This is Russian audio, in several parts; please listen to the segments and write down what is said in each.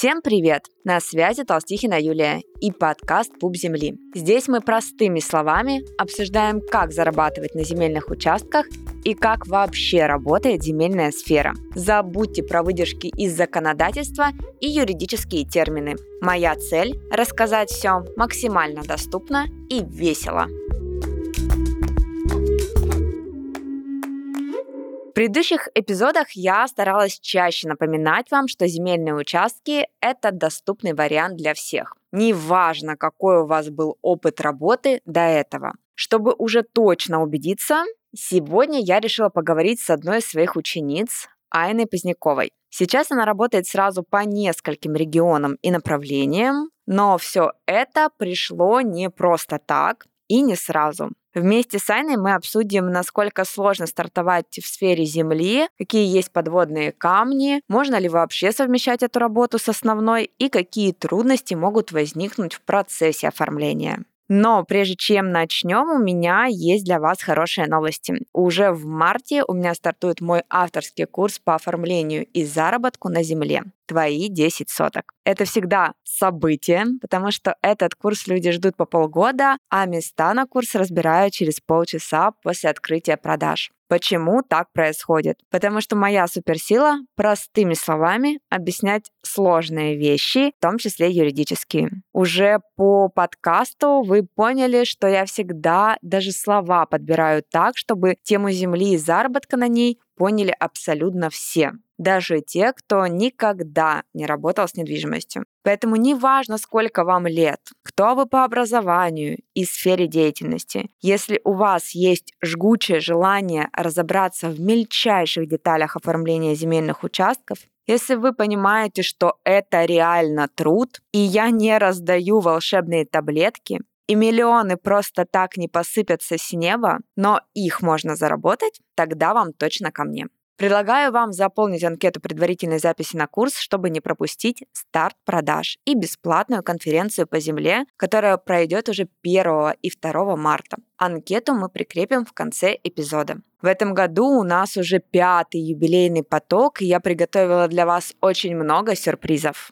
Всем привет! На связи Толстихина Юлия и подкаст «Пуп земли». Здесь мы простыми словами обсуждаем, как зарабатывать на земельных участках и как вообще работает земельная сфера. Забудьте про выдержки из законодательства и юридические термины. Моя цель – рассказать все максимально доступно и весело. В предыдущих эпизодах я старалась чаще напоминать вам, что земельные участки – это доступный вариант для всех. Неважно, какой у вас был опыт работы до этого. Чтобы уже точно убедиться, сегодня я решила поговорить с одной из своих учениц, Айной Поздняковой. Сейчас она работает сразу по нескольким регионам и направлениям, но все это пришло не просто так и не сразу. Вместе с Айной мы обсудим, насколько сложно стартовать в сфере Земли, какие есть подводные камни, можно ли вообще совмещать эту работу с основной и какие трудности могут возникнуть в процессе оформления. Но прежде чем начнем, у меня есть для вас хорошие новости. Уже в марте у меня стартует мой авторский курс по оформлению и заработку на земле твои 10 соток. Это всегда событие, потому что этот курс люди ждут по полгода, а места на курс разбирают через полчаса после открытия продаж. Почему так происходит? Потому что моя суперсила простыми словами объяснять сложные вещи, в том числе юридические. Уже по подкасту вы поняли, что я всегда даже слова подбираю так, чтобы тему земли и заработка на ней поняли абсолютно все даже те, кто никогда не работал с недвижимостью. Поэтому неважно, сколько вам лет, кто вы по образованию и сфере деятельности, если у вас есть жгучее желание разобраться в мельчайших деталях оформления земельных участков, если вы понимаете, что это реально труд, и я не раздаю волшебные таблетки, и миллионы просто так не посыпятся с неба, но их можно заработать, тогда вам точно ко мне. Предлагаю вам заполнить анкету предварительной записи на курс, чтобы не пропустить старт продаж и бесплатную конференцию по земле, которая пройдет уже 1 и 2 марта. Анкету мы прикрепим в конце эпизода. В этом году у нас уже пятый юбилейный поток, и я приготовила для вас очень много сюрпризов.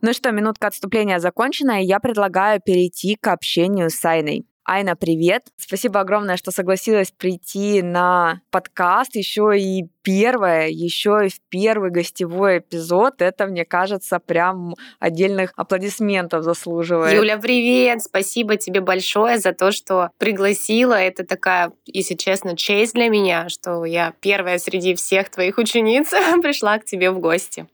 Ну что, минутка отступления закончена, и я предлагаю перейти к общению с Айной. Айна, привет! Спасибо огромное, что согласилась прийти на подкаст. Еще и первое, еще и в первый гостевой эпизод. Это, мне кажется, прям отдельных аплодисментов заслуживает. Юля, привет! Спасибо тебе большое за то, что пригласила. Это такая, если честно, честь для меня, что я первая среди всех твоих учениц пришла к тебе в гости.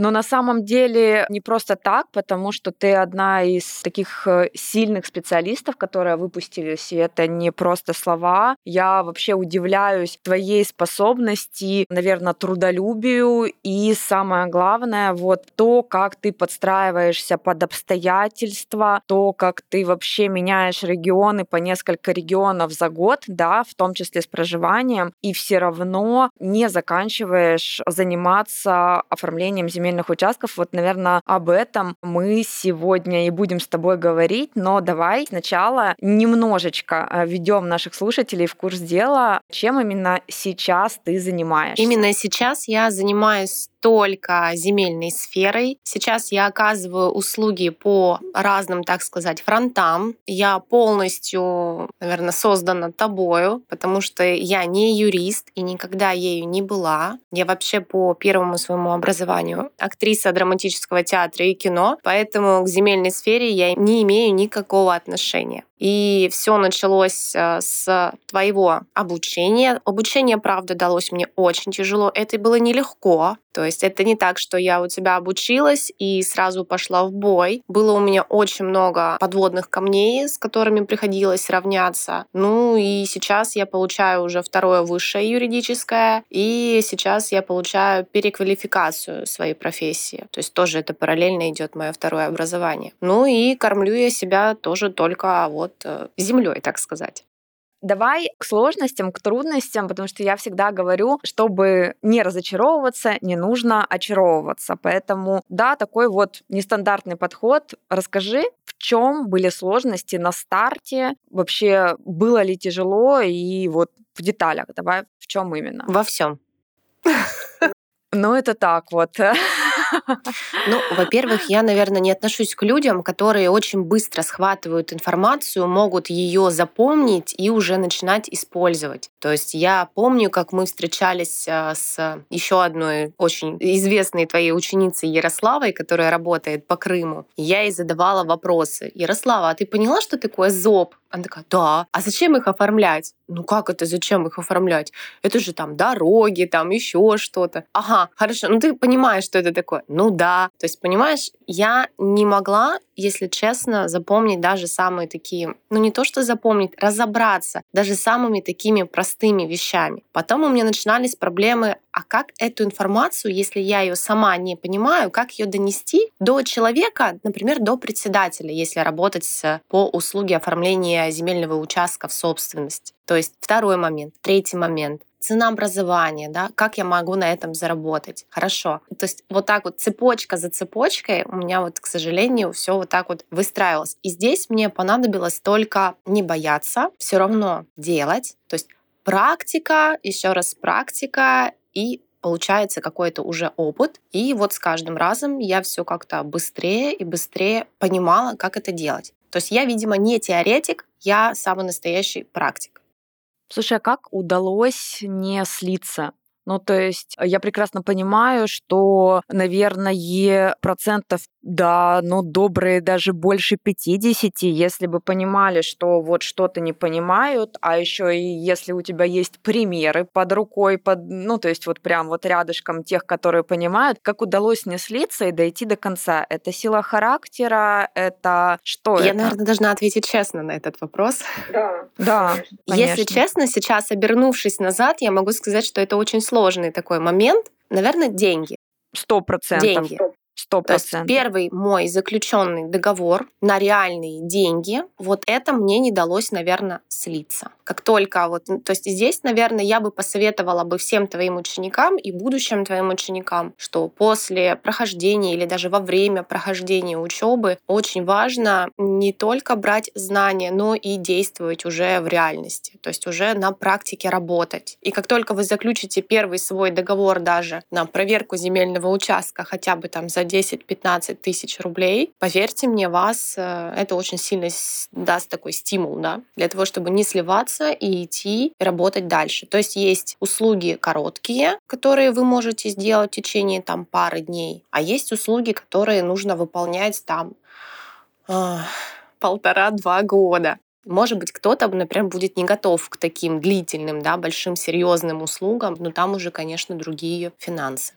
Но на самом деле не просто так, потому что ты одна из таких э, сильных специалистов, которые выпустились, и это не просто слова. Я вообще удивляюсь твоей способности, наверное, трудолюбию и самое главное, вот то, как ты подстраиваешься под обстоятельства, то, как ты вообще меняешь регионы по несколько регионов за год, да, в том числе с проживанием, и все равно не заканчиваешь заниматься оформлением земель земельных участков. Вот, наверное, об этом мы сегодня и будем с тобой говорить. Но давай сначала немножечко э, введем наших слушателей в курс дела, чем именно сейчас ты занимаешься. Именно сейчас я занимаюсь только земельной сферой. Сейчас я оказываю услуги по разным, так сказать, фронтам. Я полностью, наверное, создана тобою, потому что я не юрист и никогда ею не была. Я вообще по первому своему образованию актриса драматического театра и кино, поэтому к земельной сфере я не имею никакого отношения. И все началось э, с твоего обучения. Обучение, правда, далось мне очень тяжело. Это было нелегко. То есть это не так, что я у тебя обучилась и сразу пошла в бой. Было у меня очень много подводных камней, с которыми приходилось равняться. Ну и сейчас я получаю уже второе высшее юридическое, и сейчас я получаю переквалификацию своей профессии. То есть тоже это параллельно идет мое второе образование. Ну и кормлю я себя тоже только вот вот э, землей, так сказать. Давай к сложностям, к трудностям, потому что я всегда говорю, чтобы не разочаровываться, не нужно очаровываться. Поэтому, да, такой вот нестандартный подход. Расскажи, в чем были сложности на старте, вообще было ли тяжело и вот в деталях. Давай, в чем именно? Во всем. Ну, это так вот. Ну, во-первых, я, наверное, не отношусь к людям, которые очень быстро схватывают информацию, могут ее запомнить и уже начинать использовать. То есть я помню, как мы встречались а, с еще одной очень известной твоей ученицей Ярославой, которая работает по Крыму. Я ей задавала вопросы. Ярослава, а ты поняла, что такое ЗОП? Она такая, да. А зачем их оформлять? Ну как это, зачем их оформлять? Это же там дороги, там еще что-то. Ага, хорошо, ну ты понимаешь, что это такое? Ну да. То есть, понимаешь, я не могла, если честно, запомнить даже самые такие, ну не то что запомнить, разобраться даже самыми такими простыми вещами. Потом у меня начинались проблемы, а как эту информацию, если я ее сама не понимаю, как ее донести до человека, например, до председателя, если работать по услуге оформления земельного участка в собственность. То есть второй момент. Третий момент цена образования, да, как я могу на этом заработать. Хорошо. То есть вот так вот цепочка за цепочкой у меня вот, к сожалению, все вот так вот выстраивалось. И здесь мне понадобилось только не бояться, все равно делать. То есть практика, еще раз практика и получается какой-то уже опыт. И вот с каждым разом я все как-то быстрее и быстрее понимала, как это делать. То есть я, видимо, не теоретик, я самый настоящий практик. Слушай, а как удалось не слиться? Ну, то есть я прекрасно понимаю, что, наверное, процентов да, ну, добрые даже больше 50, если бы понимали, что вот что-то не понимают, а еще и если у тебя есть примеры под рукой, под, ну, то есть вот прям вот рядышком тех, которые понимают, как удалось не слиться и дойти до конца. Это сила характера, это что Я, это? наверное, должна ответить честно на этот вопрос. Да, да. Если честно, сейчас, обернувшись назад, я могу сказать, что это очень сложный такой момент. Наверное, деньги. Сто процентов. Деньги. Сто процентов. Первый мой заключенный договор на реальные деньги, вот это мне не далось, наверное, слиться. Как только вот, то есть здесь, наверное, я бы посоветовала бы всем твоим ученикам и будущим твоим ученикам, что после прохождения или даже во время прохождения учебы очень важно не только брать знания, но и действовать уже в реальности, то есть уже на практике работать. И как только вы заключите первый свой договор даже на проверку земельного участка хотя бы там за 10-15 тысяч рублей, поверьте мне, вас э, это очень сильно даст такой стимул, да, для того, чтобы не сливаться и идти и работать дальше. То есть есть услуги короткие, которые вы можете сделать в течение там пары дней, а есть услуги, которые нужно выполнять там э, полтора-два года. Может быть, кто-то, например, будет не готов к таким длительным, да, большим, серьезным услугам, но там уже, конечно, другие финансы.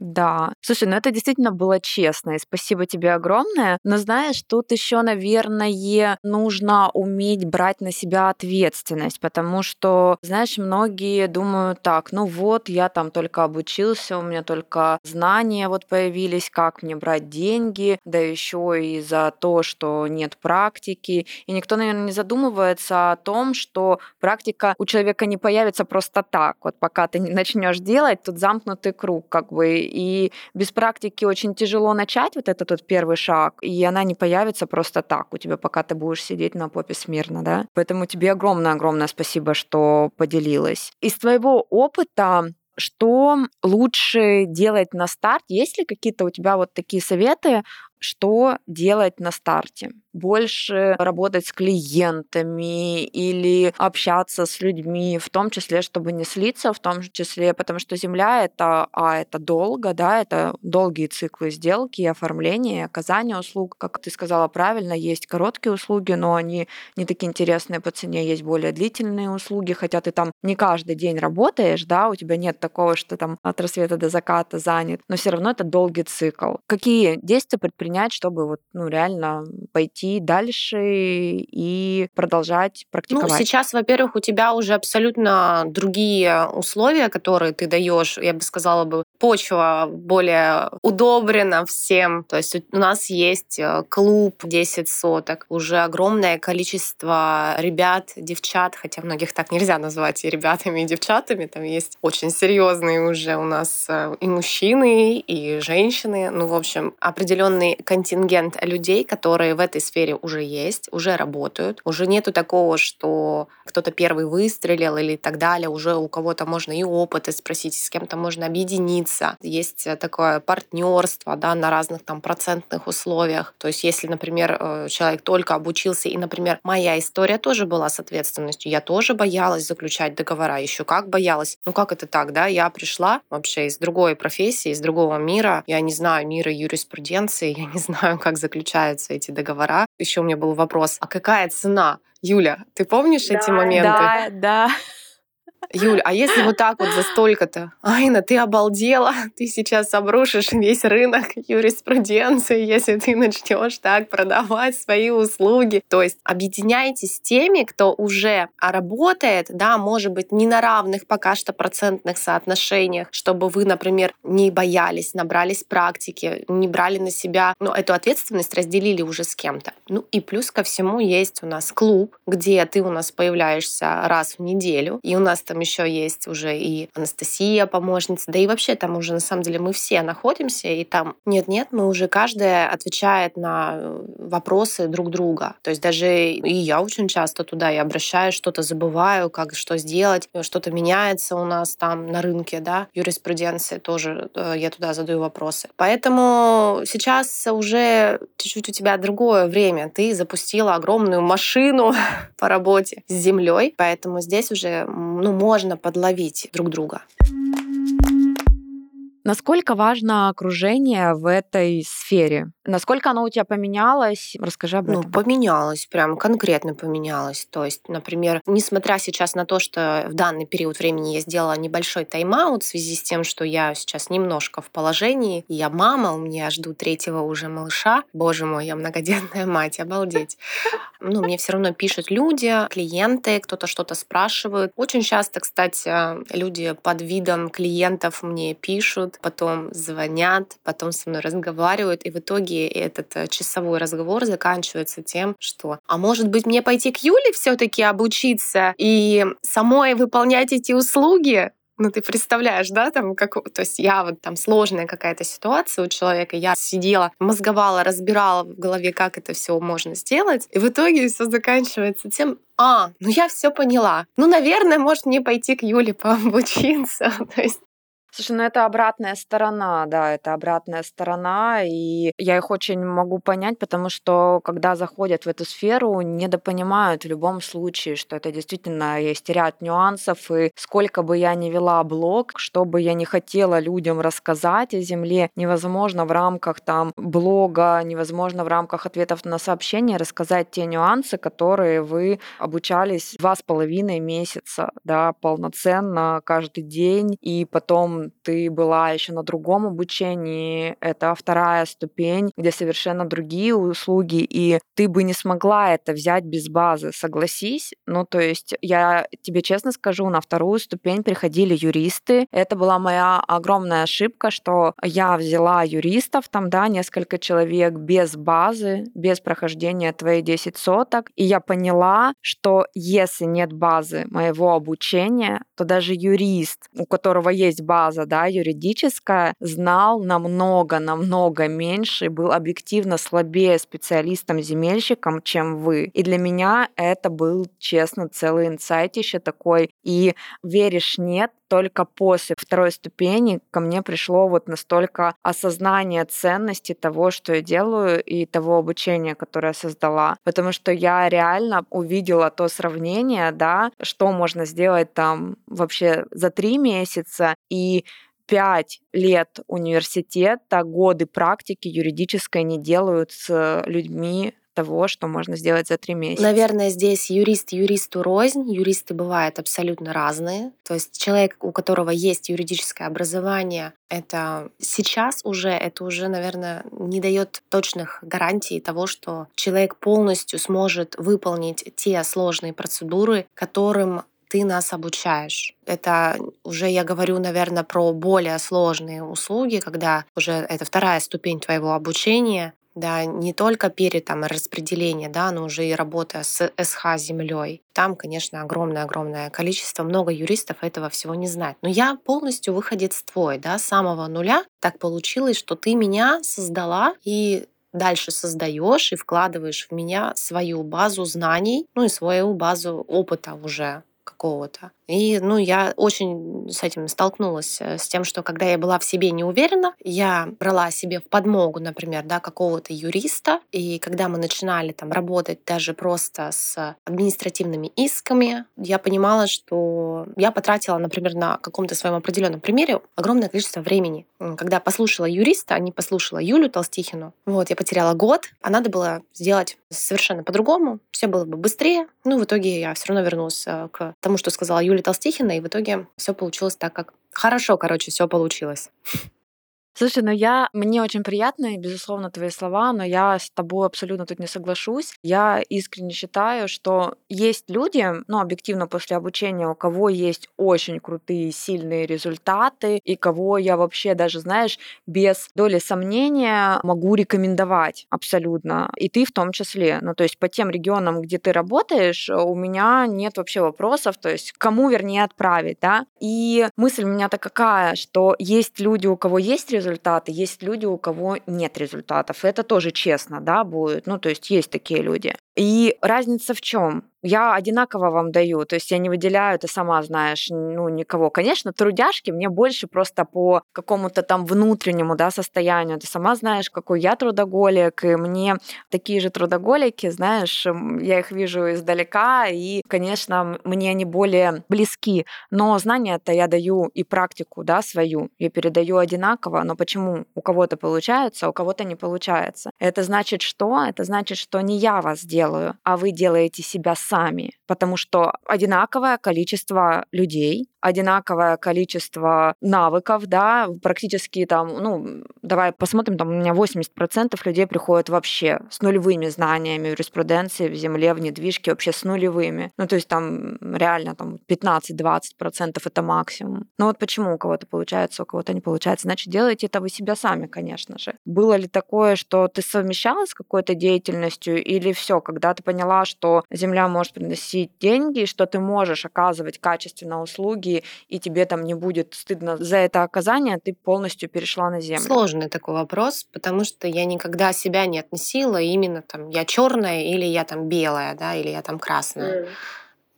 Да. Слушай, ну это действительно было честно, и спасибо тебе огромное. Но знаешь, тут еще, наверное, нужно уметь брать на себя ответственность, потому что, знаешь, многие думают так, ну вот, я там только обучился, у меня только знания вот появились, как мне брать деньги, да еще и за то, что нет практики. И никто, наверное, не задумывается о том, что практика у человека не появится просто так. Вот пока ты не начнешь делать, тут замкнутый круг, как бы и без практики очень тяжело начать вот этот вот первый шаг, и она не появится просто так у тебя, пока ты будешь сидеть на попе смирно, да. Поэтому тебе огромное-огромное спасибо, что поделилась. Из твоего опыта что лучше делать на старт? Есть ли какие-то у тебя вот такие советы, что делать на старте? Больше работать с клиентами или общаться с людьми, в том числе, чтобы не слиться, в том числе, потому что земля это, а это долго, да, это долгие циклы сделки, оформления, оказания услуг. Как ты сказала правильно, есть короткие услуги, но они не такие интересные по цене, есть более длительные услуги, хотя ты там не каждый день работаешь, да, у тебя нет такого, что там от рассвета до заката занят, но все равно это долгий цикл. Какие действия предпринять, чтобы вот, ну, реально пойти идти дальше и продолжать Ну, практиковать? сейчас, во-первых, у тебя уже абсолютно другие условия, которые ты даешь. Я бы сказала бы, почва более удобрена всем. То есть у нас есть э, клуб 10 соток, уже огромное количество ребят, девчат, хотя многих так нельзя назвать и ребятами, и девчатами. Там есть очень серьезные уже у нас э, и мужчины, и женщины. Ну, в общем, определенный контингент людей, которые в этой сфере уже есть, уже работают. Уже нету такого, что кто-то первый выстрелил или так далее. Уже у кого-то можно и опыты спросить, с кем-то можно объединиться. Есть э, такое партнерство да, на разных там процентных условиях. То есть если, например, э, человек только обучился, и, например, моя история тоже была с ответственностью. Я тоже боялась заключать договора. Еще как боялась. Ну как это так, да? Я пришла вообще из другой профессии, из другого мира. Я не знаю мира юриспруденции, я не знаю, как заключаются эти договора. Еще у меня был вопрос, а какая цена? Юля, ты помнишь да, эти моменты? Да, да. Юль, а если вот так вот за столько-то? Айна, ты обалдела, ты сейчас обрушишь весь рынок юриспруденции, если ты начнешь так продавать свои услуги. То есть объединяйтесь с теми, кто уже работает, да, может быть, не на равных пока что процентных соотношениях, чтобы вы, например, не боялись, набрались практики, не брали на себя, ну, эту ответственность разделили уже с кем-то. Ну и плюс ко всему есть у нас клуб, где ты у нас появляешься раз в неделю, и у нас там еще есть уже и Анастасия, помощница, да и вообще там уже на самом деле мы все находимся, и там нет-нет, мы уже каждая отвечает на э, вопросы друг друга. То есть даже и я очень часто туда и обращаюсь, что-то забываю, как что сделать, что-то меняется у нас там на рынке, да, юриспруденции тоже э, я туда задаю вопросы. Поэтому сейчас уже чуть-чуть у тебя другое время. Ты запустила огромную машину по работе с землей, поэтому здесь уже ну, можно подловить друг друга. Насколько важно окружение в этой сфере? Насколько оно у тебя поменялось? Расскажи об Ну, этом. поменялось, прям конкретно поменялось. То есть, например, несмотря сейчас на то, что в данный период времени я сделала небольшой тайм-аут в связи с тем, что я сейчас немножко в положении, я мама, у меня жду третьего уже малыша. Боже мой, я многодетная мать, обалдеть. Ну, мне все равно пишут люди, клиенты, кто-то что-то спрашивает. Очень часто, кстати, люди под видом клиентов мне пишут, потом звонят, потом со мной разговаривают, и в итоге этот э, часовой разговор заканчивается тем, что «А может быть мне пойти к Юле все таки обучиться и самой выполнять эти услуги?» Ну, ты представляешь, да, там, как, то есть я вот там сложная какая-то ситуация у человека, я сидела, мозговала, разбирала в голове, как это все можно сделать, и в итоге все заканчивается тем, а, ну я все поняла. Ну, наверное, может мне пойти к Юле пообучиться. То есть Слушай, ну это обратная сторона, да, это обратная сторона, и я их очень могу понять, потому что когда заходят в эту сферу, недопонимают в любом случае, что это действительно есть ряд нюансов, и сколько бы я ни вела блог, что бы я не хотела людям рассказать о Земле, невозможно в рамках там блога, невозможно в рамках ответов на сообщения рассказать те нюансы, которые вы обучались два с половиной месяца, да, полноценно каждый день, и потом ты была еще на другом обучении, это вторая ступень, где совершенно другие услуги, и ты бы не смогла это взять без базы, согласись. Ну, то есть я тебе честно скажу, на вторую ступень приходили юристы. Это была моя огромная ошибка, что я взяла юристов, там, да, несколько человек без базы, без прохождения твоей 10 соток, и я поняла, что если нет базы моего обучения, то даже юрист, у которого есть база, да, юридическая, знал намного-намного меньше был объективно слабее специалистом-земельщиком, чем вы. И для меня это был, честно, целый инсайт еще такой. И веришь, нет, только после второй ступени ко мне пришло вот настолько осознание ценности того, что я делаю, и того обучения, которое я создала. Потому что я реально увидела то сравнение, да, что можно сделать там вообще за три месяца, и пять лет университета, годы практики юридической не делают с людьми того, что можно сделать за три месяца. Наверное, здесь юрист юристу рознь. Юристы бывают абсолютно разные. То есть человек, у которого есть юридическое образование, это сейчас уже, это уже, наверное, не дает точных гарантий того, что человек полностью сможет выполнить те сложные процедуры, которым ты нас обучаешь. Это уже я говорю, наверное, про более сложные услуги, когда уже это вторая ступень твоего обучения, да, не только перед там распределение, да, но уже и работа с СХ землей. Там, конечно, огромное-огромное количество, много юристов этого всего не знает. Но я полностью выходец твой, да, с самого нуля. Так получилось, что ты меня создала и дальше создаешь и вкладываешь в меня свою базу знаний, ну и свою базу опыта уже какого-то. И, ну, я очень с этим столкнулась, э, с тем, что когда я была в себе не уверена, я брала себе в подмогу, например, да, какого-то юриста, и когда мы начинали там работать даже просто с административными исками, я понимала, что я потратила, например, на каком-то своем определенном примере огромное количество времени. Когда послушала юриста, а не послушала Юлю Толстихину, вот, я потеряла год, а надо было сделать совершенно по-другому, все было бы быстрее. Ну, в итоге я все равно вернулась э, к тому, что сказала Юля Юли Толстихина, и в итоге все получилось так, как хорошо, короче, все получилось. Слушай, ну я, мне очень приятно, и, безусловно, твои слова, но я с тобой абсолютно тут не соглашусь. Я искренне считаю, что есть люди, ну, объективно после обучения, у кого есть очень крутые, сильные результаты, и кого я вообще даже, знаешь, без доли сомнения могу рекомендовать абсолютно. И ты в том числе. Ну, то есть по тем регионам, где ты работаешь, у меня нет вообще вопросов, то есть кому, вернее, отправить, да. И мысль у меня-то какая, что есть люди, у кого есть результаты, результаты, есть люди, у кого нет результатов. Это тоже честно, да, будет. Ну, то есть есть такие люди. И разница в чем? Я одинаково вам даю, то есть я не выделяю, ты сама знаешь, ну, никого. Конечно, трудяшки мне больше просто по какому-то там внутреннему, да, состоянию. Ты сама знаешь, какой я трудоголик, и мне такие же трудоголики, знаешь, я их вижу издалека, и, конечно, мне они более близки. Но знания-то я даю и практику, да, свою, я передаю одинаково, но почему у кого-то получается, а у кого-то не получается? Это значит что? Это значит, что не я вас делаю, а вы делаете себя потому что одинаковое количество людей, одинаковое количество навыков, да, практически там, ну, давай посмотрим, там у меня 80% людей приходят вообще с нулевыми знаниями юриспруденции в земле, в недвижке, вообще с нулевыми. Ну, то есть там реально там 15-20% это максимум. Ну вот почему у кого-то получается, у кого-то не получается? Значит, делайте это вы себя сами, конечно же. Было ли такое, что ты совмещала с какой-то деятельностью или все, когда ты поняла, что земля может приносить деньги, что ты можешь оказывать качественно услуги, услуги, и тебе там не будет стыдно за это оказание, ты полностью перешла на землю? Сложный такой вопрос, потому что я никогда себя не относила именно там я черная или я там белая, да, или я там красная. Mm.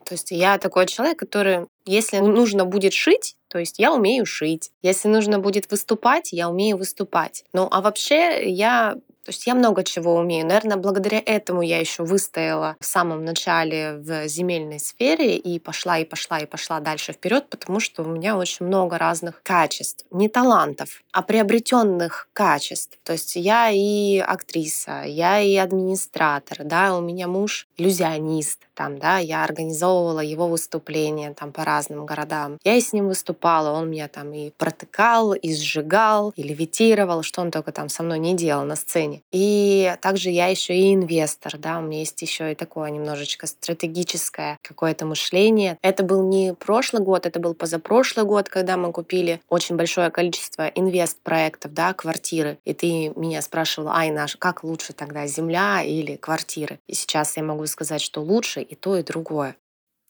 То есть я такой человек, который, если нужно будет шить, то есть я умею шить. Если нужно будет выступать, я умею выступать. Ну а вообще я то есть я много чего умею. Наверное, благодаря этому я еще выстояла в самом начале в земельной сфере и пошла, и пошла, и пошла дальше вперед, потому что у меня очень много разных качеств. Не талантов, а приобретенных качеств. То есть я и актриса, я и администратор, да, у меня муж иллюзионист, там, да, я организовывала его выступления там по разным городам. Я и с ним выступала, он меня там и протыкал, и сжигал, и левитировал, что он только там со мной не делал на сцене. И также я еще и инвестор, да, у меня есть еще и такое немножечко стратегическое какое-то мышление. Это был не прошлый год, это был позапрошлый год, когда мы купили очень большое количество инвест-проектов, да, квартиры. И ты меня спрашивала, Айна, как лучше тогда, земля или квартиры? И сейчас я могу сказать, что лучше и то, и другое.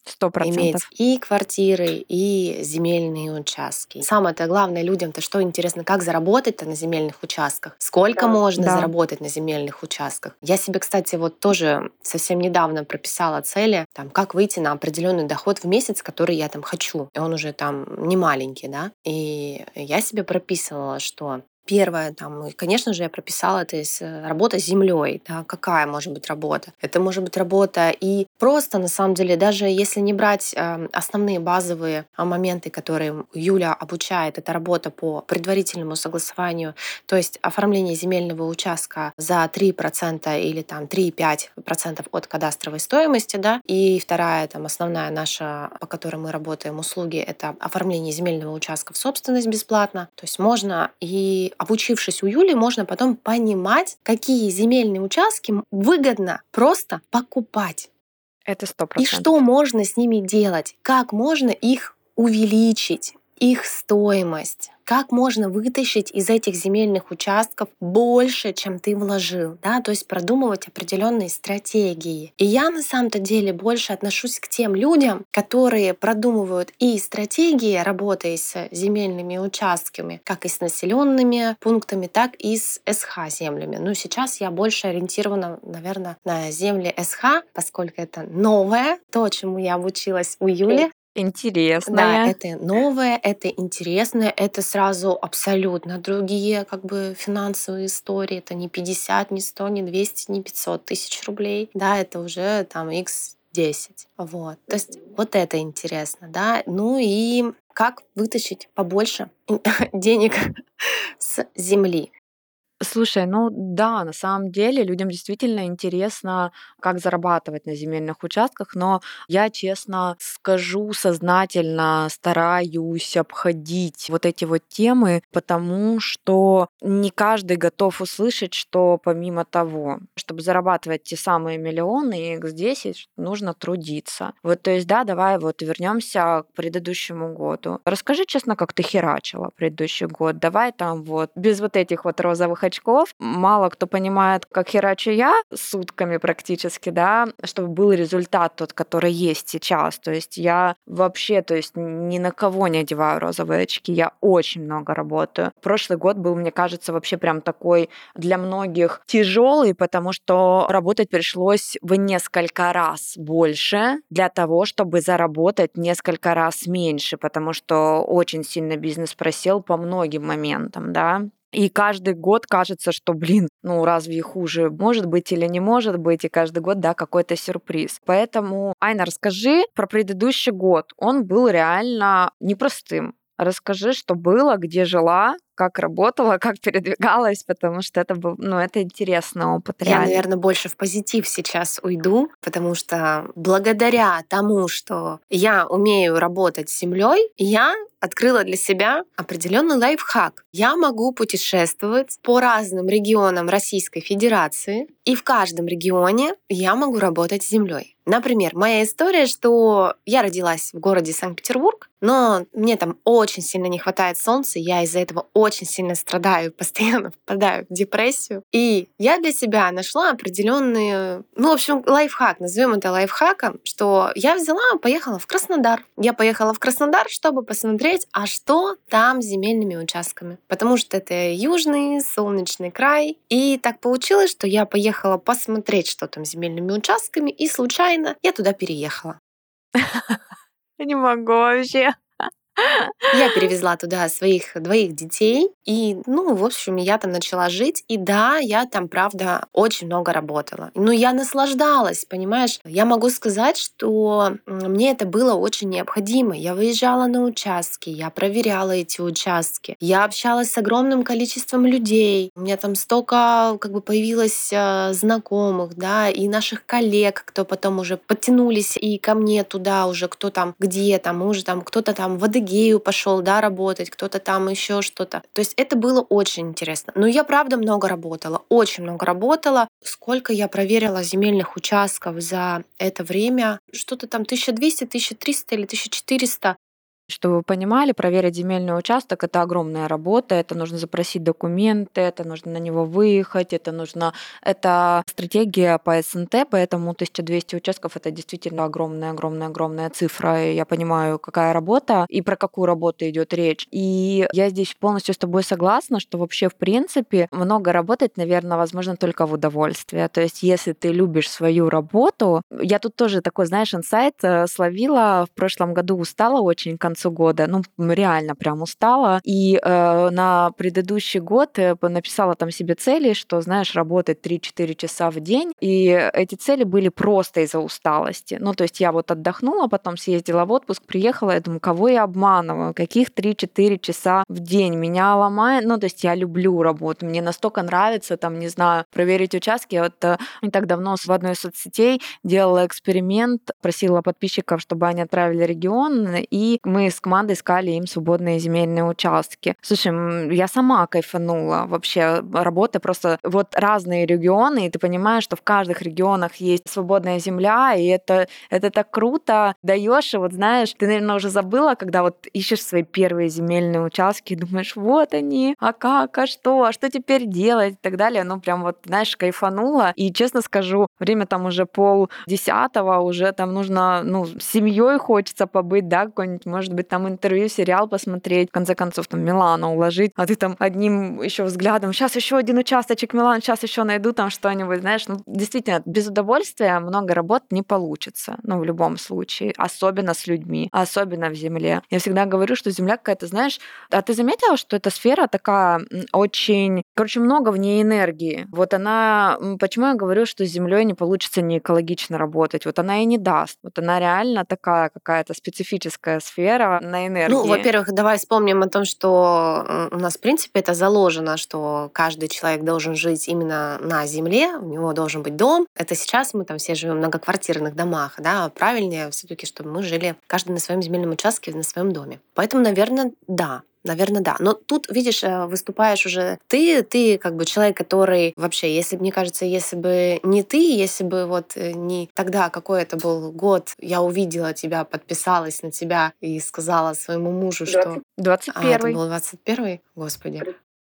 Сто процентов. И квартиры, и земельные участки. Самое-то главное людям-то что интересно, как заработать-то на земельных участках? Сколько да. можно да. заработать на земельных участках? Я себе, кстати, вот тоже совсем недавно прописала цели, там, как выйти на определенный доход в месяц, который я там хочу. И он уже там не маленький, да? И я себе прописывала, что Первое, там, конечно же, я прописала это из э, работа с землей. Да, какая может быть работа? Это может быть работа и просто, на самом деле, даже если не брать э, основные базовые а, моменты, которые Юля обучает, это работа по предварительному согласованию, то есть оформление земельного участка за 3% или там 3,5% от кадастровой стоимости, да, и вторая, там, основная наша, по которой мы работаем, услуги, это оформление земельного участка в собственность бесплатно. То есть можно и обучившись у Юли, можно потом понимать, какие земельные участки выгодно просто покупать. Это сто И что можно с ними делать, как можно их увеличить, их стоимость как можно вытащить из этих земельных участков больше, чем ты вложил, да, то есть продумывать определенные стратегии. И я на самом-то деле больше отношусь к тем людям, которые продумывают и стратегии, работая с земельными участками, как и с населенными пунктами, так и с СХ землями. Ну, сейчас я больше ориентирована, наверное, на земли СХ, поскольку это новое, то, чему я обучилась у Юли, Интересное. Да, это новое, это интересное, это сразу абсолютно другие как бы финансовые истории. Это не 50, не 100, не 200, не 500 тысяч рублей. Да, это уже там x 10. Вот. То есть вот это интересно, да. Ну и как вытащить побольше денег с земли. Слушай, ну да, на самом деле людям действительно интересно, как зарабатывать на земельных участках, но я честно скажу, сознательно стараюсь обходить вот эти вот темы, потому что не каждый готов услышать, что помимо того, чтобы зарабатывать те самые миллионы, X10, нужно трудиться. Вот, то есть, да, давай вот вернемся к предыдущему году. Расскажи честно, как ты херачила предыдущий год. Давай там вот без вот этих вот розовых очков. Мало кто понимает, как херачу я сутками практически, да, чтобы был результат тот, который есть сейчас. То есть я вообще, то есть ни на кого не одеваю розовые очки. Я очень много работаю. Прошлый год был, мне кажется, вообще прям такой для многих тяжелый, потому что работать пришлось в несколько раз больше для того, чтобы заработать несколько раз меньше, потому что очень сильно бизнес просел по многим моментам, да. И каждый год кажется, что, блин, ну разве хуже может быть или не может быть, и каждый год, да, какой-то сюрприз. Поэтому, Айна, расскажи про предыдущий год. Он был реально непростым. Расскажи, что было, где жила, как работала, как передвигалась, потому что это был, ну, это интересный опыт. Я, реально. наверное, больше в позитив сейчас уйду, потому что благодаря тому, что я умею работать с землей, я открыла для себя определенный лайфхак. Я могу путешествовать по разным регионам Российской Федерации, и в каждом регионе я могу работать с землей. Например, моя история, что я родилась в городе Санкт-Петербург, но мне там очень сильно не хватает солнца, я из-за этого очень сильно страдаю, постоянно впадаю в депрессию. И я для себя нашла определенные, ну, в общем, лайфхак, назовем это лайфхаком, что я взяла, поехала в Краснодар. Я поехала в Краснодар, чтобы посмотреть, а что там с земельными участками. Потому что это южный, солнечный край. И так получилось, что я поехала посмотреть, что там с земельными участками, и случайно я туда переехала. Я не могу вообще. Я перевезла туда своих двоих детей, и, ну, в общем, я там начала жить, и да, я там, правда, очень много работала. Но я наслаждалась, понимаешь? Я могу сказать, что мне это было очень необходимо. Я выезжала на участки, я проверяла эти участки, я общалась с огромным количеством людей. У меня там столько, как бы, появилось э, знакомых, да, и наших коллег, кто потом уже подтянулись и ко мне туда уже, кто там где там, уже там кто-то там в Адыгею пошел, да, работать, кто-то там еще что-то. То есть это было очень интересно. Но я правда много работала, очень много работала. Сколько я проверила земельных участков за это время? Что-то там 1200, 1300 или 1400. Чтобы вы понимали, проверить земельный участок — это огромная работа, это нужно запросить документы, это нужно на него выехать, это нужно... Это стратегия по СНТ, поэтому 1200 участков — это действительно огромная-огромная-огромная цифра. И я понимаю, какая работа и про какую работу идет речь. И я здесь полностью с тобой согласна, что вообще, в принципе, много работать, наверное, возможно только в удовольствие. То есть если ты любишь свою работу... Я тут тоже такой, знаешь, инсайт э, словила. В прошлом году устала очень концу года, ну, реально прям устала. И э, на предыдущий год э, написала там себе цели, что, знаешь, работать 3-4 часа в день. И эти цели были просто из-за усталости. Ну, то есть я вот отдохнула, потом съездила в отпуск, приехала, я думаю, кого я обманываю? Каких 3-4 часа в день? Меня ломает. Ну, то есть я люблю работу. Мне настолько нравится, там, не знаю, проверить участки. Вот э, не так давно в одной из соцсетей делала эксперимент, просила подписчиков, чтобы они отправили регион, и мы с командой искали им свободные земельные участки. Слушай, я сама кайфанула вообще. Работа просто вот разные регионы, и ты понимаешь, что в каждых регионах есть свободная земля, и это, это так круто. Даешь, и вот знаешь, ты, наверное, уже забыла, когда вот ищешь свои первые земельные участки, и думаешь, вот они, а как, а что, а что теперь делать и так далее. Ну, прям вот, знаешь, кайфанула. И честно скажу, время там уже пол десятого, уже там нужно, ну, с семьей хочется побыть, да, какой-нибудь, может быть, там интервью, сериал посмотреть, в конце концов, там, Милана уложить, а ты там одним еще взглядом, сейчас еще один участочек Милан, сейчас еще найду там что-нибудь, знаешь, ну, действительно, без удовольствия много работ не получится, ну, в любом случае, особенно с людьми, особенно в земле. Я всегда говорю, что земля какая-то, знаешь, а ты заметила, что эта сфера такая очень, короче, много в ней энергии. Вот она, почему я говорю, что с землей не получится не экологично работать, вот она и не даст. Вот она реально такая какая-то специфическая сфера на Ну, энергии. во-первых, давай вспомним о том, что э, у нас, в принципе, это заложено, что каждый человек должен жить именно на земле, у него должен быть дом. Это сейчас мы там все живем в многоквартирных домах, да, правильнее все-таки, чтобы мы жили каждый на своем земельном участке, на своем доме. Поэтому, наверное, да, Наверное, да. Но тут, видишь, э, выступаешь уже ты, ты как бы человек, который вообще, если мне кажется, если бы не ты, если бы вот э, не тогда, какой это был год, я увидела тебя, подписалась на тебя и сказала своему мужу, что... 21 А, это был 21-й? Господи.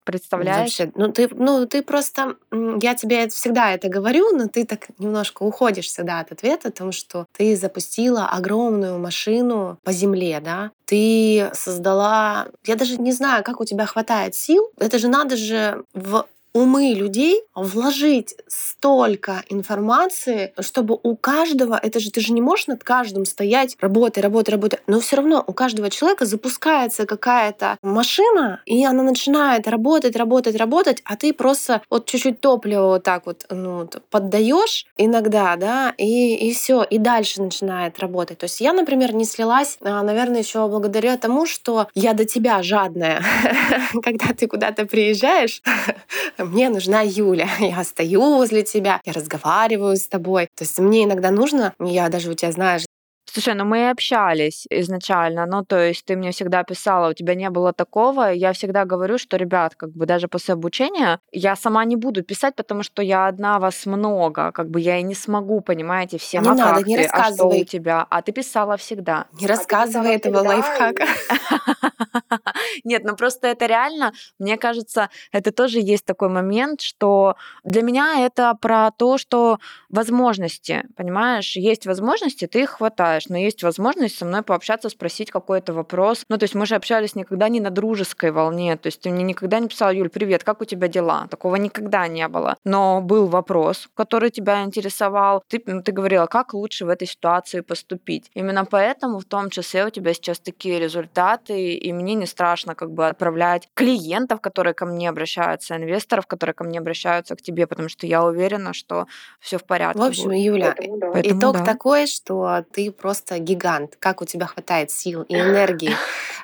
Представляешь? Вообще, ну ты, ну ты просто, я тебе всегда это говорю, но ты так немножко уходишь всегда от ответа, потому что ты запустила огромную машину по земле, да, ты создала, я даже не знаю, как у тебя хватает сил, это же надо же в умы людей вложить столько информации, чтобы у каждого, это же ты же не можешь над каждым стоять, работай, работай, работай, но все равно у каждого человека запускается какая-то машина, и она начинает работать, работать, работать, а ты просто вот чуть-чуть топлива вот так вот ну, поддаешь иногда, да, и, и все, и дальше начинает работать. То есть я, например, не слилась, а, наверное, еще благодаря тому, что я до тебя жадная. Когда ты куда-то приезжаешь, мне нужна Юля. Я стою возле тебя, я разговариваю с тобой. То есть мне иногда нужно, я даже у тебя, знаешь, Слушай, ну мы и общались изначально, ну то есть ты мне всегда писала, у тебя не было такого. Я всегда говорю, что, ребят, как бы даже после обучения я сама не буду писать, потому что я одна, вас много, как бы я и не смогу, понимаете, всем, Не а надо, как не ты, а что у тебя, а ты писала всегда. не рассказывай этого лайфхака. Нет, ну просто это реально, мне кажется, это тоже есть такой момент, что для меня это про то, что возможности, понимаешь, есть возможности, ты их хватаешь, но есть возможность со мной пообщаться, спросить какой-то вопрос. Ну, то есть мы же общались никогда не на дружеской волне, то есть ты мне никогда не писала, Юль, привет, как у тебя дела? Такого никогда не было. Но был вопрос, который тебя интересовал, ты, ну, ты говорила, как лучше в этой ситуации поступить. Именно поэтому в том числе у тебя сейчас такие результаты, и мне не страшно как бы отправлять клиентов, которые ко мне обращаются, инвесторов, которые ко мне обращаются к тебе, потому что я уверена, что все в порядке. В общем, будет. Юля, Поэтому итог да. такой, что ты просто гигант. Как у тебя хватает сил и энергии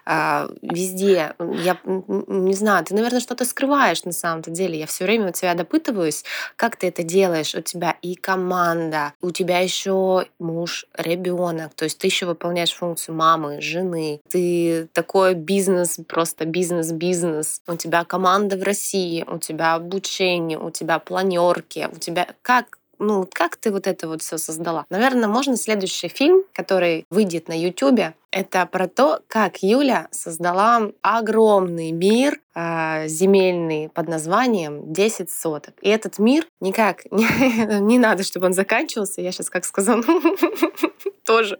а, везде. Я не знаю, ты, наверное, что-то скрываешь на самом-то деле. Я все время у тебя допытываюсь, как ты это делаешь. У тебя и команда, у тебя еще муж, ребенок. То есть ты еще выполняешь функцию мамы, жены. Ты такой бизнес, просто бизнес-бизнес. У тебя команда в России, у тебя обучение, у тебя планерки, у тебя как ну, как ты вот это вот все создала? Наверное, можно следующий фильм, который выйдет на Ютубе, это про то, как Юля создала огромный мир а, земельный под названием 10 соток. И этот мир никак не, не надо, чтобы он заканчивался. Я сейчас как сказала, тоже.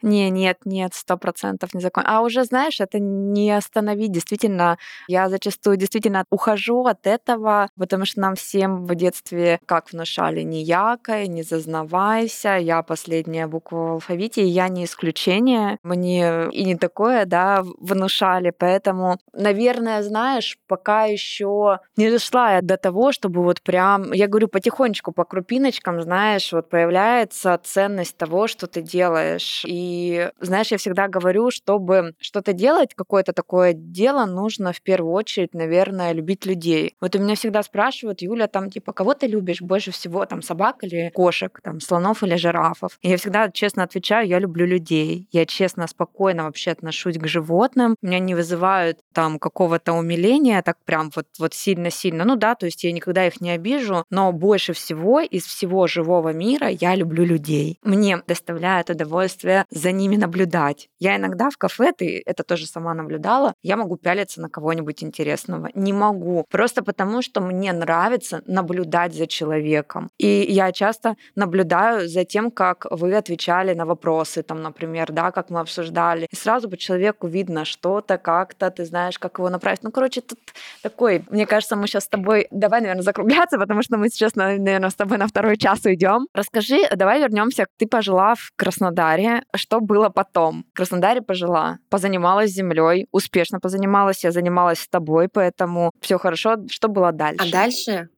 Не, нет, нет, сто процентов не закон. А уже, знаешь, это не остановить. Действительно, я зачастую действительно ухожу от этого, потому что нам всем в детстве как внушали, не якай, не зазнавайся, я последняя буква в алфавите, и я не исключение. Мне и не такое, да, внушали, поэтому, наверное, знаешь, пока еще не дошла я до того, чтобы вот прям, я говорю, потихонечку, по крупиночкам, знаешь, вот появляется ценность того, что ты делаешь. И, знаешь, я всегда говорю, чтобы что-то делать, какое-то такое дело, нужно в первую очередь, наверное, любить людей. Вот у меня всегда спрашивают, Юля, там, типа, кого ты любишь больше всего, там, собак или кошек, там, слонов или жирафов? И я всегда честно отвечаю, я люблю людей. Я честно, спокойно вообще отношусь к животным. Меня не вызывают там какого-то умиления, так прям вот, вот сильно-сильно. Ну да, то есть я никогда их не обижу, но больше всего из всего живого мира я люблю людей. Мне доставляет удовольствие за ними наблюдать. Я иногда в кафе, ты это тоже сама наблюдала, я могу пялиться на кого-нибудь интересного. Не могу. Просто потому, что мне нравится наблюдать за человеком. И я часто наблюдаю за тем, как вы отвечали на вопросы, там, например, да, как мы обсуждали. И сразу по человеку видно что-то, как-то, ты знаешь, как его направить. Ну, короче, тут такой, мне кажется, мы сейчас с тобой, давай, наверное, закругляться, потому что мы сейчас, наверное, с тобой на второй час уйдем. Расскажи, давай вернемся. Ты пожила в Краснодаре. Что было потом? В Краснодаре пожила, позанималась землей, успешно позанималась, я занималась с тобой, поэтому все хорошо. Что было дальше? А дальше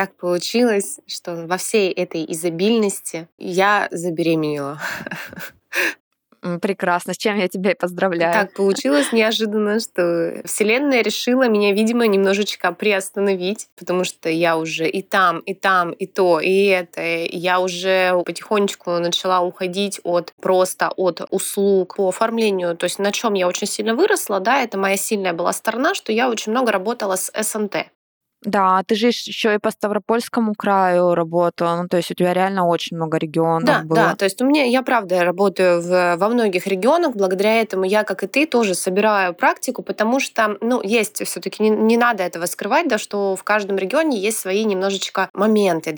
так получилось, что во всей этой изобильности я забеременела. Прекрасно, с чем я тебя и поздравляю. Так получилось неожиданно, что Вселенная решила меня, видимо, немножечко приостановить, потому что я уже и там, и там, и то, и это. Я уже потихонечку начала уходить от просто от услуг по оформлению. То есть на чем я очень сильно выросла, да, это моя сильная была сторона, что я очень много работала с СНТ. Да, ты же еще и по Ставропольскому краю работала, ну, то есть у тебя реально очень много регионов да, было. Да, то есть у меня, я правда работаю в, во многих регионах, благодаря этому я, как и ты, тоже собираю практику, потому что, ну, есть все таки не, не надо этого скрывать, да, что в каждом регионе есть свои немножечко моменты,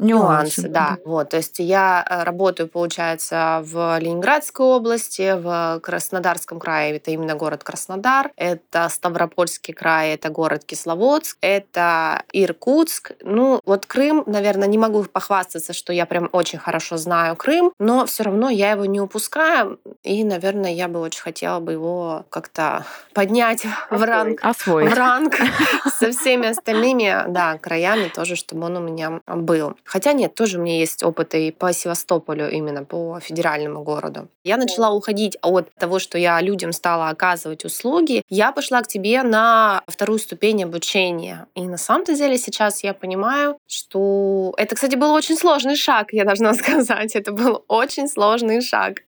нюансы, да. Вот, то есть я э, работаю, получается, в Ленинградской области, в Краснодарском крае, это именно город Краснодар, это Ставропольский край, это город Кисловодск, это Иркутск. Ну, вот Крым, наверное, не могу похвастаться, что я прям очень хорошо знаю Крым, но все равно я его не упускаю, и, наверное, я бы очень хотела бы его как-то поднять в ранг, Освоить. в ранг со всеми остальными, да, краями тоже, чтобы он у меня был. Хотя нет, тоже у меня есть опыт и по Севастополю, именно по федеральному городу. Я начала уходить от того, что я людям стала оказывать услуги. Я пошла к тебе на вторую ступень обучения. И на самом-то деле сейчас я понимаю, что это, кстати, был очень сложный шаг, я должна сказать. Это был очень сложный шаг.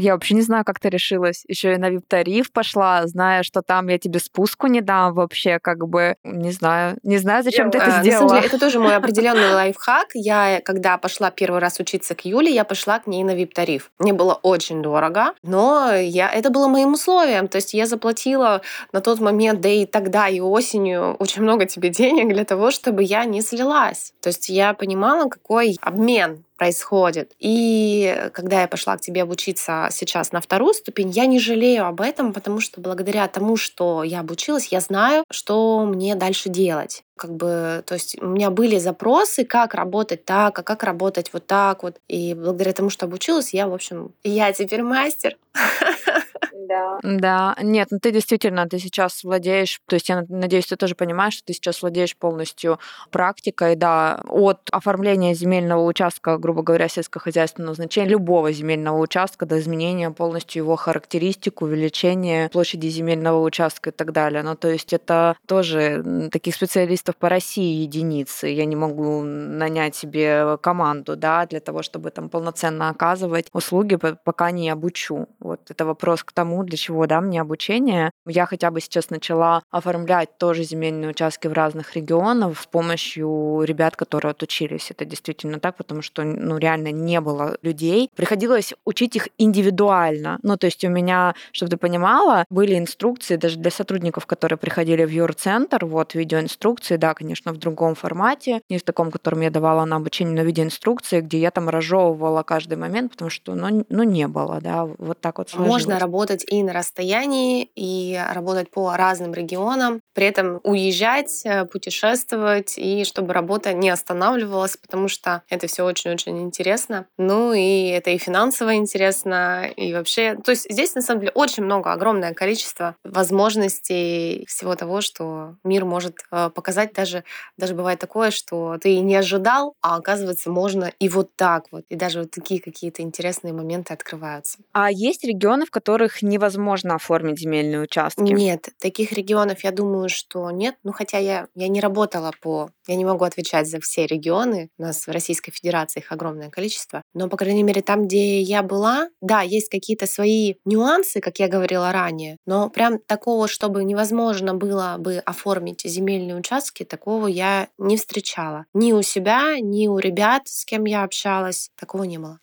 Я вообще не знаю, как ты решилась. Еще и на вип-тариф пошла, зная, что там я тебе спуску не дам вообще, как бы, не знаю. Не знаю, зачем я, ты это а, сделала. На самом деле, это тоже мой определенный лайфхак. Я, когда пошла первый раз учиться к Юле, я пошла к ней на вип-тариф. Мне было очень дорого, но я, это было моим условием. То есть я заплатила на тот момент, да и тогда, и осенью, очень много тебе денег для того, чтобы я не слилась. То есть я понимала, какой обмен происходит. И когда я пошла к тебе обучиться сейчас на вторую ступень, я не жалею об этом, потому что благодаря тому, что я обучилась, я знаю, что мне дальше делать как бы, то есть у меня были запросы, как работать так, а как работать вот так вот. И благодаря тому, что обучилась, я, в общем, я теперь мастер. Да. Да, нет, ну ты действительно, ты сейчас владеешь, то есть я надеюсь, ты тоже понимаешь, что ты сейчас владеешь полностью практикой, да, от оформления земельного участка, грубо говоря, сельскохозяйственного значения, любого земельного участка до изменения полностью его характеристик, увеличения площади земельного участка и так далее. Ну, то есть это тоже таких специалистов по России единицы. Я не могу нанять себе команду, да, для того, чтобы там полноценно оказывать услуги, пока не обучу. Вот это вопрос к тому, для чего, да, мне обучение. Я хотя бы сейчас начала оформлять тоже земельные участки в разных регионах с помощью ребят, которые отучились. Это действительно так, потому что, ну, реально не было людей. Приходилось учить их индивидуально. Ну, то есть у меня, чтобы ты понимала, были инструкции даже для сотрудников, которые приходили в юрцентр, вот видеоинструкции, да, конечно, в другом формате, не в таком, котором я давала на обучение, но видеоинструкции, где я там разжевывала каждый момент, потому что, ну, ну не было, да, вот так вот сложилось. Можно работать работать и на расстоянии, и работать по разным регионам, при этом уезжать, э, путешествовать, и чтобы работа не останавливалась, потому что это все очень-очень интересно. Ну и это и финансово интересно, и вообще... То есть здесь, на самом деле, очень много, огромное количество возможностей всего того, что мир может э, показать. Даже, даже бывает такое, что ты не ожидал, а оказывается, можно и вот так вот. И даже вот такие какие-то интересные моменты открываются. А есть регионы, в которых невозможно оформить земельные участки? Нет, таких регионов, я думаю, что нет. Ну, хотя я, я не работала по... Я не могу отвечать за все регионы. У нас в Российской Федерации их огромное количество. Но, по крайней мере, там, где я была, да, есть какие-то свои нюансы, как я говорила ранее. Но прям такого, чтобы невозможно было бы оформить земельные участки, такого я не встречала. Ни у себя, ни у ребят, с кем я общалась. Такого не было.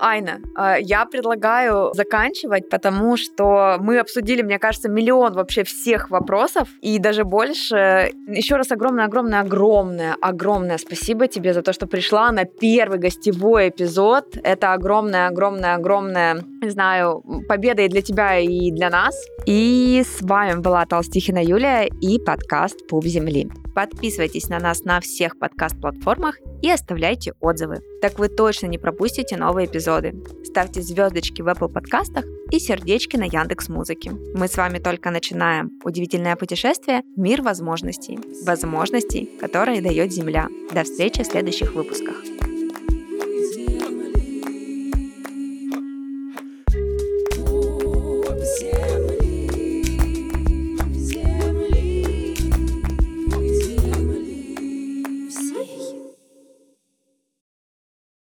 Айна, а, я предлагаю заканчивать, потому что мы обсудили, мне кажется, миллион вообще всех вопросов и даже больше. Еще раз огромное-огромное-огромное, огромное спасибо тебе за то, что пришла на первый гостевой эпизод. Это огромное-огромное-огромное, не знаю, победа и для тебя, и для нас. И с вами была Толстихина Юлия и подкаст «Пуп земли». Подписывайтесь на нас на всех подкаст-платформах и оставляйте отзывы. Так вы точно не пропустите новые эпизоды. Ставьте звездочки в Apple подкастах и сердечки на Яндекс Музыке. Мы с вами только начинаем удивительное путешествие мир возможностей. Возможностей, которые дает Земля. До встречи в следующих выпусках.